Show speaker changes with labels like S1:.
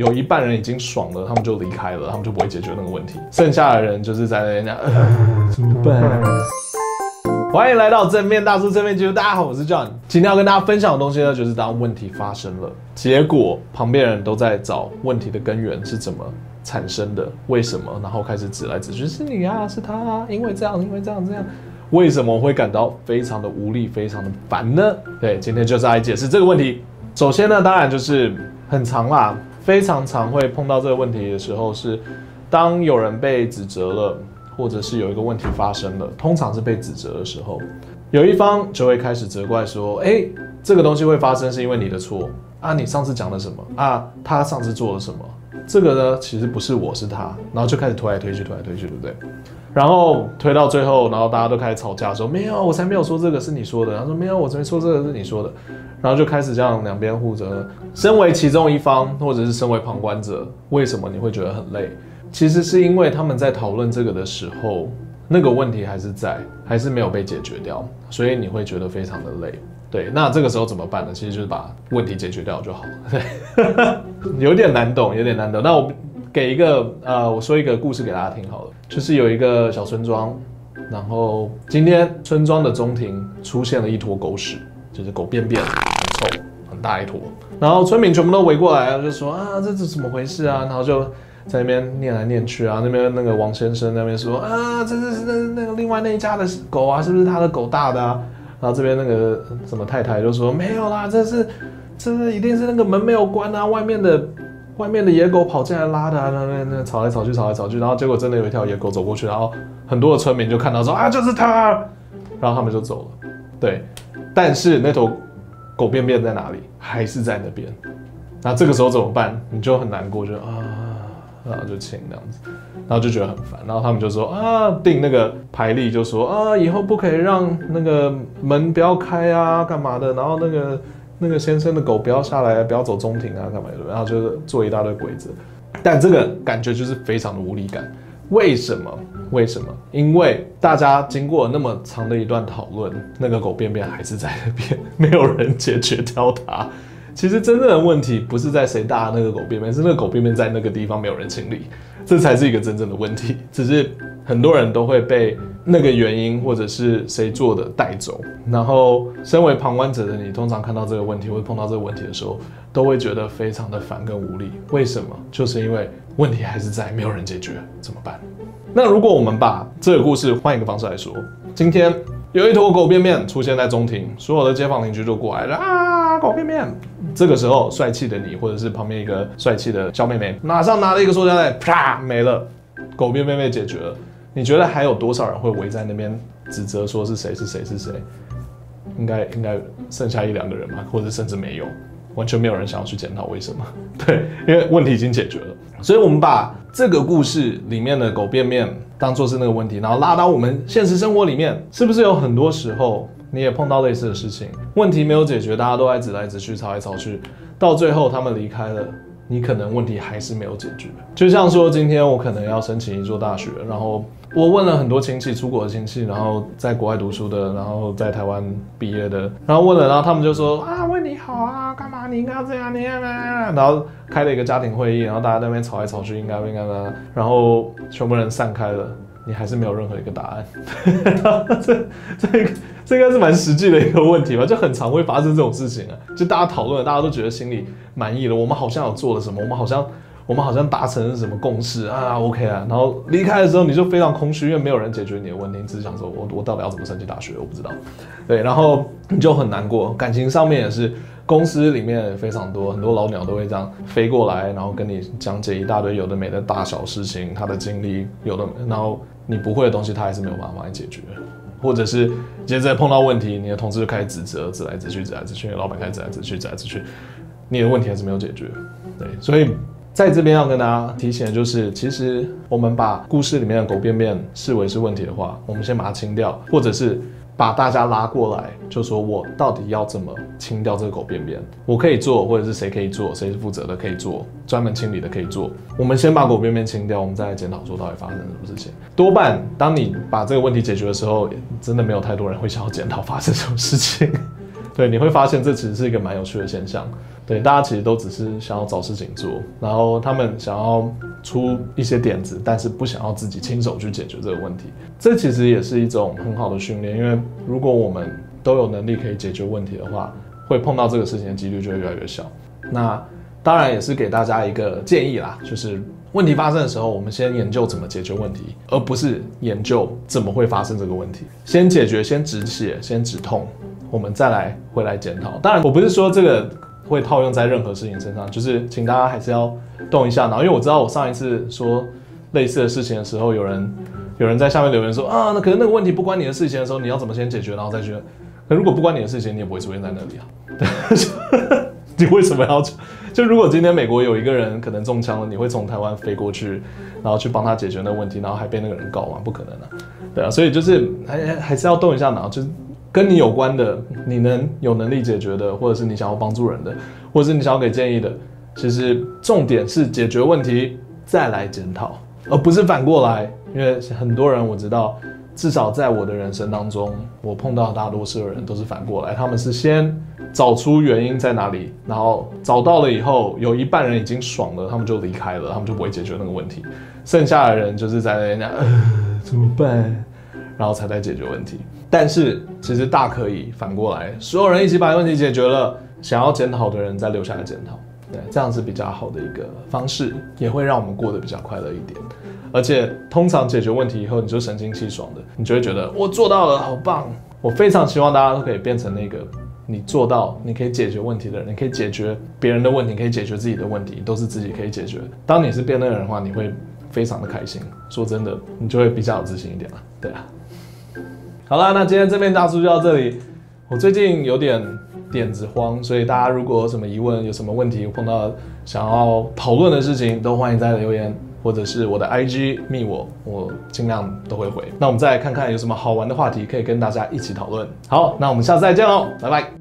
S1: 有一半人已经爽了，他们就离开了，他们就不会解决那个问题。剩下的人就是在那边讲，呃，怎么办？欢迎来到正面大叔正面记录，大家好，我是 John。今天要跟大家分享的东西呢，就是当问题发生了，结果旁边人都在找问题的根源是怎么产生的，为什么，然后开始指来指去，是你啊，是他啊，因为这样，因为这样，这样。为什么我会感到非常的无力，非常的烦呢？对，今天就是来解释这个问题。首先呢，当然就是很长啦，非常常会碰到这个问题的时候是，当有人被指责了，或者是有一个问题发生了，通常是被指责的时候，有一方就会开始责怪说：“哎，这个东西会发生是因为你的错啊，你上次讲了什么啊？他上次做了什么？这个呢，其实不是我，是他。”然后就开始推来推去，推来推去，对不对？然后推到最后，然后大家都开始吵架，说没有，我才没有说这个是你说的。他说没有，我才没说这个是你说的。然后就开始这样两边互责。身为其中一方，或者是身为旁观者，为什么你会觉得很累？其实是因为他们在讨论这个的时候，那个问题还是在，还是没有被解决掉，所以你会觉得非常的累。对，那这个时候怎么办呢？其实就是把问题解决掉就好了。对，有点难懂，有点难懂。那我。给一个呃，我说一个故事给大家听好了，就是有一个小村庄，然后今天村庄的中庭出现了一坨狗屎，就是狗便便，很臭，很大一坨，然后村民全部都围过来，就说啊，这是怎么回事啊？然后就在那边念来念去啊，那边那个王先生那边说啊，这是那那个另外那一家的狗啊，是不是他的狗大的啊？然后这边那个什么太太就说没有啦，这是这是一定是那个门没有关啊，外面的。外面的野狗跑进来拉的，啊，那那那吵来吵去，吵来吵去，然后结果真的有一条野狗走过去，然后很多的村民就看到说啊，就是它，然后他们就走了。对，但是那头狗便便在哪里？还是在那边。那这个时候怎么办？你就很难过，就啊，然后就请这样子，然后就觉得很烦，然后他们就说啊，定那个牌例，就说啊，以后不可以让那个门不要开啊，干嘛的？然后那个。那个先生的狗不要下来，不要走中庭啊，干嘛的？然后就是做一大堆规则，但这个感觉就是非常的无力感。为什么？为什么？因为大家经过那么长的一段讨论，那个狗便便还是在那边，没有人解决掉它。其实真正的问题不是在谁大那个狗便便，是那个狗便便在那个地方没有人清理，这才是一个真正的问题。只是很多人都会被那个原因或者是谁做的带走，然后身为旁观者的你，通常看到这个问题或碰到这个问题的时候，都会觉得非常的烦跟无力。为什么？就是因为问题还是在，没有人解决，怎么办？那如果我们把这个故事换一个方式来说，今天有一坨狗便便出现在中庭，所有的街坊邻居就过来了，狗便便。这个时候，帅气的你，或者是旁边一个帅气的小妹妹，马上拿了一个塑胶袋，啪，没了，狗便便被解决了。你觉得还有多少人会围在那边指责说是谁是谁是谁？应该应该剩下一两个人吧，或者甚至没有，完全没有人想要去检讨为什么？对，因为问题已经解决了。所以，我们把这个故事里面的狗便便当做是那个问题，然后拉到我们现实生活里面，是不是有很多时候？你也碰到类似的事情，问题没有解决，大家都在指来指去，吵来吵去，到最后他们离开了，你可能问题还是没有解决。就像说，今天我可能要申请一座大学，然后我问了很多亲戚，出国的亲戚，然后在国外读书的，然后在台湾毕业的，然后问了，然后他们就说啊，问你好啊，干嘛你应该要这样，你应该，然后开了一个家庭会议，然后大家在那边吵来吵去，应该不应该呢？然后全部人散开了。你还是没有任何一个答案，这这这应该是蛮实际的一个问题吧？就很常会发生这种事情啊，就大家讨论，大家都觉得心里满意了，我们好像有做了什么，我们好像我们好像达成了什么共识啊，OK 啊，然后离开的时候你就非常空虚，因为没有人解决你的问题，你只是想说我我到底要怎么申请大学，我不知道，对，然后你就很难过，感情上面也是。公司里面非常多，很多老鸟都会这样飞过来，然后跟你讲解一大堆有的没的大小事情，他的经历有的，然后你不会的东西，他还是没有办法帮你解决，或者是接着碰到问题，你的同事就开始指责，指来指去，指来指去，老板开始指来指去，指来指去，你的问题还是没有解决，对，所以在这边要跟大家提醒的就是，其实我们把故事里面的狗便便视为是问题的话，我们先把它清掉，或者是。把大家拉过来，就说我到底要怎么清掉这个狗便便？我可以做，或者是谁可以做？谁是负责的可以做？专门清理的可以做。我们先把狗便便清掉，我们再来检讨说到底发生什么事情。多半当你把这个问题解决的时候，真的没有太多人会想要检讨发生什么事情。对，你会发现这其实是一个蛮有趣的现象。对，大家其实都只是想要找事情做，然后他们想要出一些点子，但是不想要自己亲手去解决这个问题。这其实也是一种很好的训练，因为如果我们都有能力可以解决问题的话，会碰到这个事情的几率就会越来越小。那当然也是给大家一个建议啦，就是问题发生的时候，我们先研究怎么解决问题，而不是研究怎么会发生这个问题。先解决，先止血，先止痛，我们再来回来检讨。当然，我不是说这个会套用在任何事情身上，就是请大家还是要动一下脑，因为我知道我上一次说类似的事情的时候，有人有人在下面留言说啊，那可能那个问题不关你的事情的时候，你要怎么先解决，然后再去。那如果不关你的事情，你也不会出现在那里啊。对，你为什么要？就如果今天美国有一个人可能中枪了，你会从台湾飞过去，然后去帮他解决那个问题，然后还被那个人告吗？不可能啊。对啊，所以就是还还是要动一下脑，就是跟你有关的，你能有能力解决的，或者是你想要帮助人的，或者是你想要给建议的，其实重点是解决问题再来检讨，而不是反过来。因为很多人我知道。至少在我的人生当中，我碰到大多数的人都是反过来，他们是先找出原因在哪里，然后找到了以后，有一半人已经爽了，他们就离开了，他们就不会解决那个问题，剩下的人就是在那边，呃，怎么办？然后才在解决问题。但是其实大可以反过来，所有人一起把问题解决了，想要检讨的人再留下来检讨。对，这样是比较好的一个方式，也会让我们过得比较快乐一点。而且通常解决问题以后，你就神清气爽的，你就会觉得我做到了，好棒！我非常希望大家都可以变成那个你做到，你可以解决问题的人，你可以解决别人的问题，可以解决自己的问题，都是自己可以解决。当你是变那个人的话，你会非常的开心。说真的，你就会比较有自信一点了。对啊。好啦，那今天这边大叔就到这里。我最近有点点子慌，所以大家如果有什么疑问、有什么问题，碰到想要讨论的事情，都欢迎在留言或者是我的 IG 密我，我尽量都会回。那我们再来看看有什么好玩的话题可以跟大家一起讨论。好，那我们下次再见喽，拜拜。